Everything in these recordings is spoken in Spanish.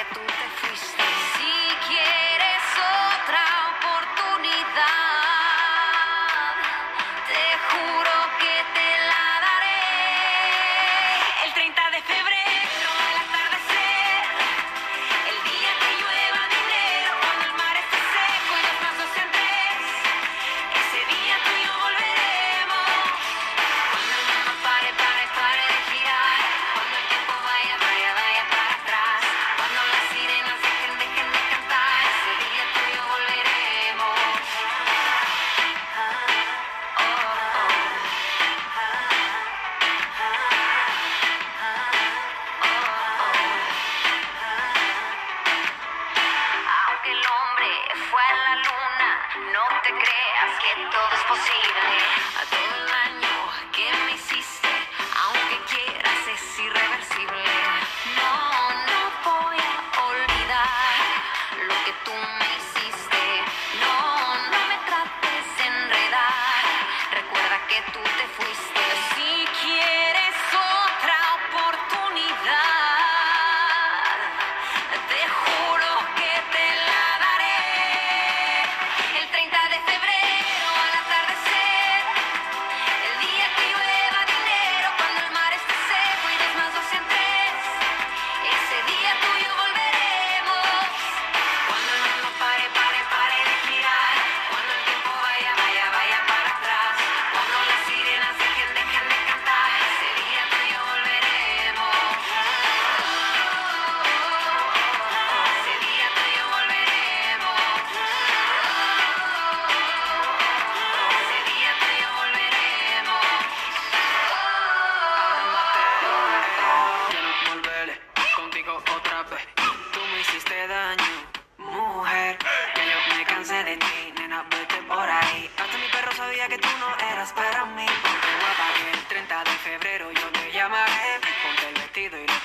adulta fui te creas que todo es posible. a todo el año que me hiciste.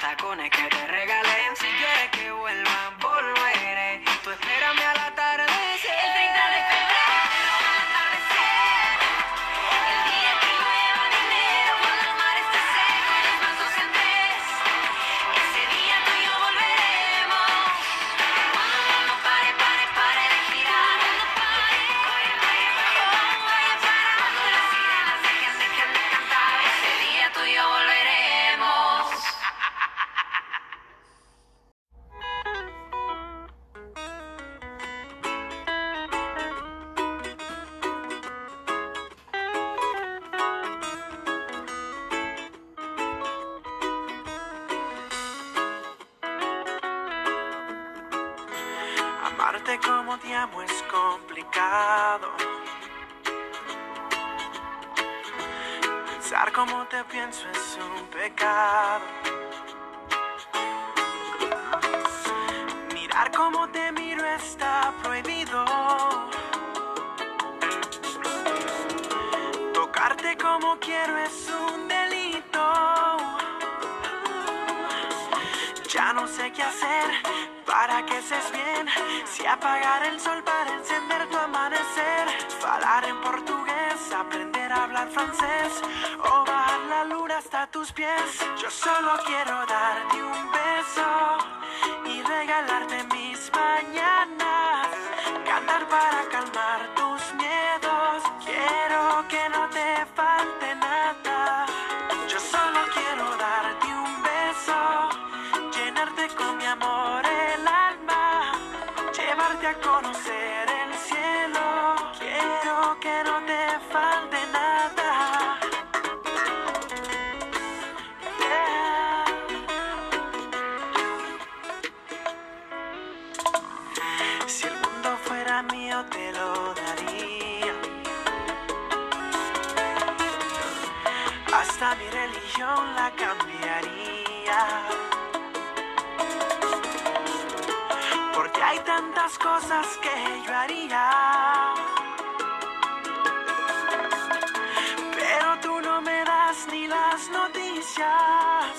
ሳቆ ነገረ Pensar como te pienso es un pecado. Mirar como te miro está prohibido. Tocarte como quiero es un delito. Ya no sé qué hacer para que seas bien. Si apagar el sol para encender tu amor. hablar francés o bajar la luna hasta tus pies. Yo solo quiero darte un beso y regalarte mis mañanas. Cantar para calmar tus miedos. Quiero que no te falte nada. Yo solo quiero darte un beso, llenarte con mi amor el alma, llevarte a conocer. El tantas cosas que yo haría. Pero tú no me das ni las noticias.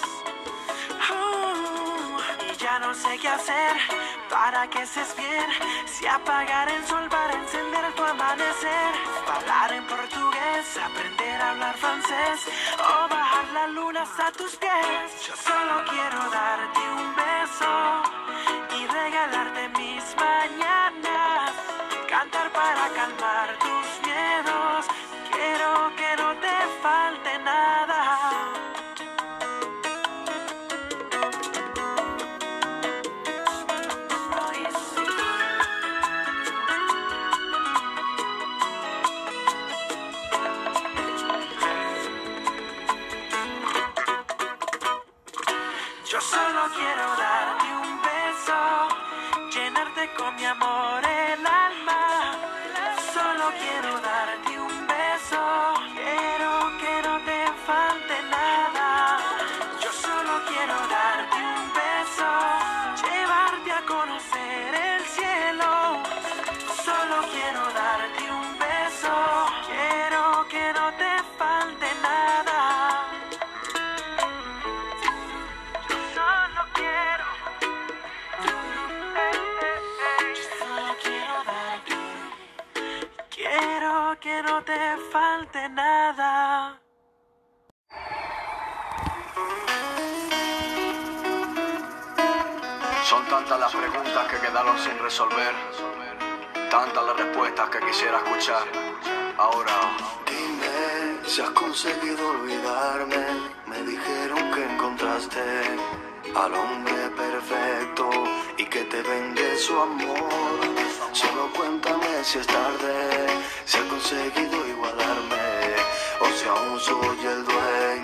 Oh, y ya no sé qué hacer para que estés bien. Si apagar el sol para encender tu amanecer. Hablar en portugués, aprender a hablar francés. O bajar la luna hasta tus pies. Yo solo quiero darte un beso. Quiero darte un beso, llenarte con mi amor Tantas las preguntas que quedaron sin resolver, tantas las respuestas que quisiera escuchar. Ahora, Dime si has conseguido olvidarme. Me dijeron que encontraste al hombre perfecto y que te vende su amor. Solo cuéntame si es tarde, si has conseguido igualarme o si aún soy el dueño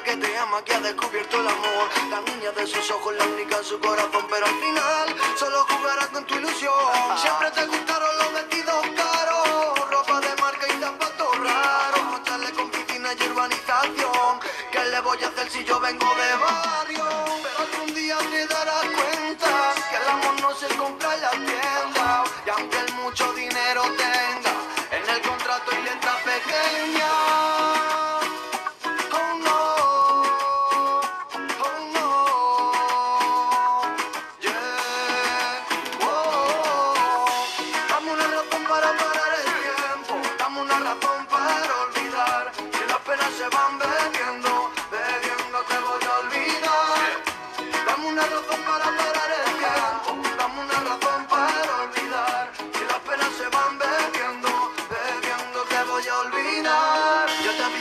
que te ama, que ha descubierto el amor. La niña de sus ojos, la única en su corazón, pero al final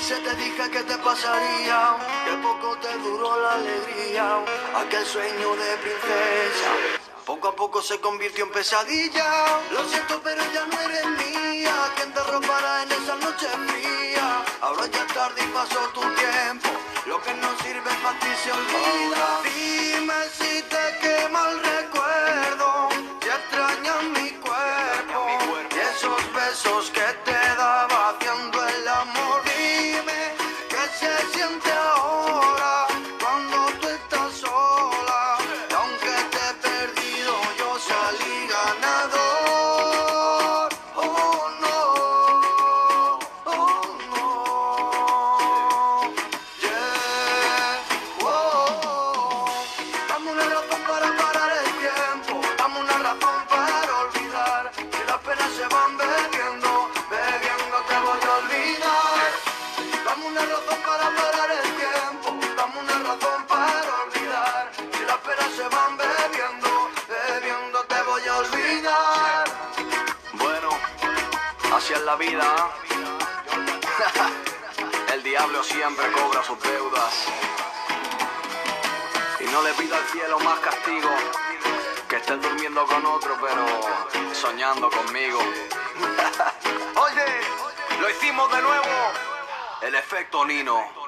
Yo te te dije que te pasaría, que poco te duró la alegría, aquel sueño de princesa. Poco a poco se convirtió en pesadilla. Lo siento, pero ya no eres mía. ¿Quién te robará en esa noche fría? Ahora ya tarde y pasó tu tiempo. Lo que no sirve para ti se olvida. Dime si te quema el recuerdo. Si extrañas mi cuerpo. Y esos besos que te la vida. El diablo siempre cobra sus deudas. Y no le pido al cielo más castigo que estés durmiendo con otro, pero soñando conmigo. Oye, lo hicimos de nuevo. El efecto Nino.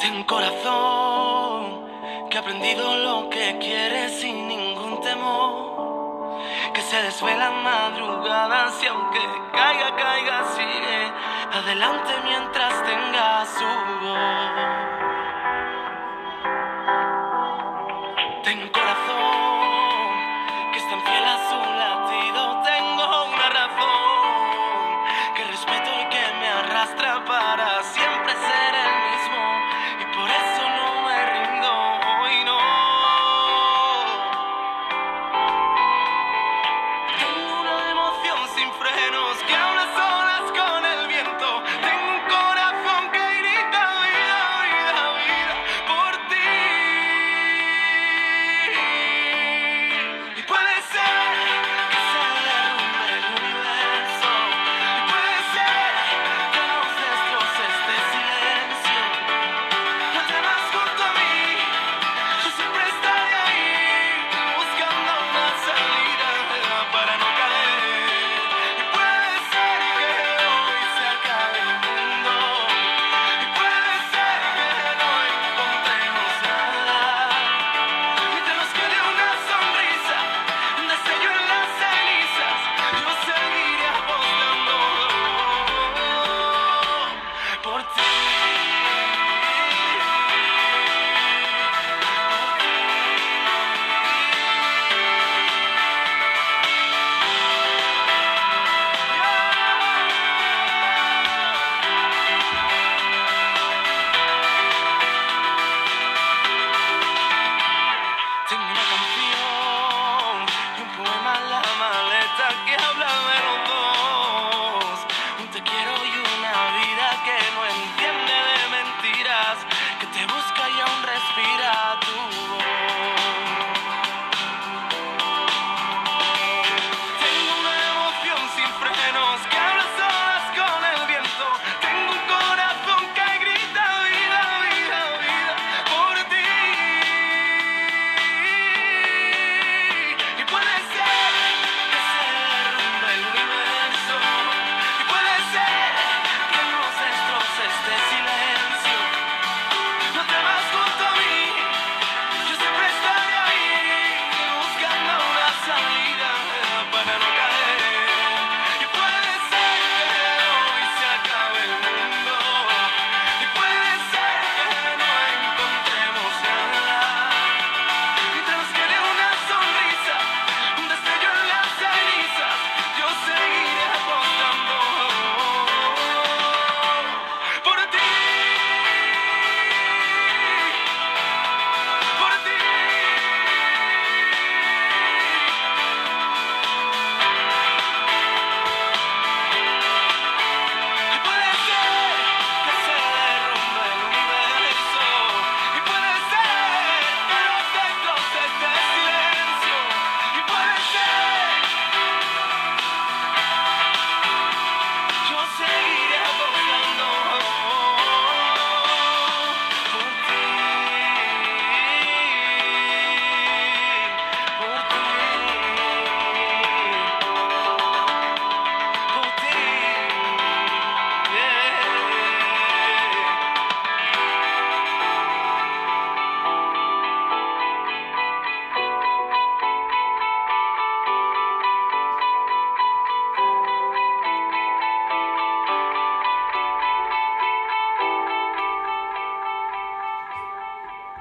Ten corazón que ha aprendido lo que quiere sin ningún temor. Que se desvela madrugadas y aunque caiga, caiga, sigue adelante mientras tenga su voz.